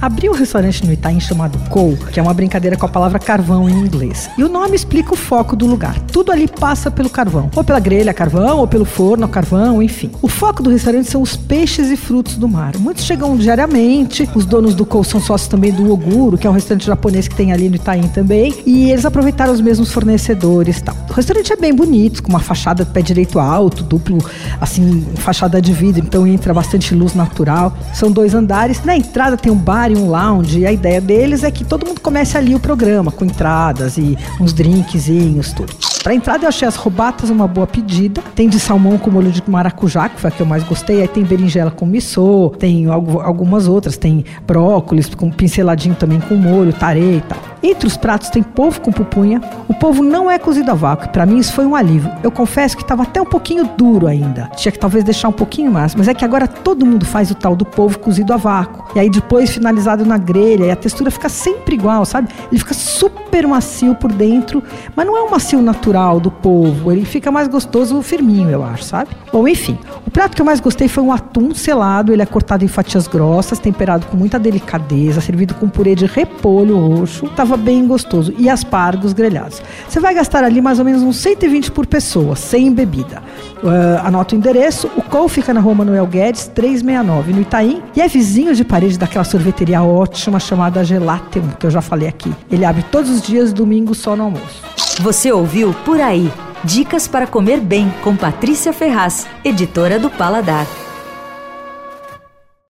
abriu um restaurante no Itaim chamado Coal, que é uma brincadeira com a palavra carvão em inglês. E o nome explica o foco do lugar. Tudo ali passa pelo carvão, ou pela grelha carvão, ou pelo forno carvão, enfim. O foco do restaurante são os peixes e frutos do mar. Muitos chegam diariamente, os donos do Coal são sócios também do Oguro, que é um restaurante japonês que tem ali no Itaim também, e eles aproveitaram os mesmos fornecedores e tal. O restaurante é bem bonito, com uma fachada de pé direito alto, duplo, assim, fachada de vidro, então entra bastante luz natural. São dois andares. Na entrada tem um bar e um lounge, e a ideia deles é que todo mundo comece ali o programa, com entradas e uns drinkzinhos, tudo. Pra entrada eu achei as robatas uma boa pedida. Tem de salmão com molho de maracujá, que foi a que eu mais gostei. Aí tem berinjela com missô, tem algumas outras. Tem brócolis com pinceladinho também com molho, tarê e tal. Entre os pratos tem polvo com pupunha. O polvo não é cozido a vácuo, para mim isso foi um alívio. Eu confesso que estava até um pouquinho duro ainda. Tinha que talvez deixar um pouquinho mais, mas é que agora todo mundo faz o tal do polvo cozido a vácuo. E aí depois finalizado na grelha, e a textura fica sempre igual, sabe? Ele fica super macio por dentro, mas não é um macio natural do polvo, ele fica mais gostoso firminho, eu acho, sabe? Bom, enfim, o prato que eu mais gostei foi um atum selado, ele é cortado em fatias grossas, temperado com muita delicadeza, servido com purê de repolho roxo. Tava estava bem gostoso. E aspargos grelhados. Você vai gastar ali mais ou menos uns 120 por pessoa, sem bebida. Uh, anota o endereço. O call fica na rua Manuel Guedes, 369, no Itaim. E é vizinho de parede daquela sorveteria ótima chamada Gelatem, que eu já falei aqui. Ele abre todos os dias, domingo só no almoço. Você ouviu Por Aí. Dicas para comer bem com Patrícia Ferraz, editora do Paladar.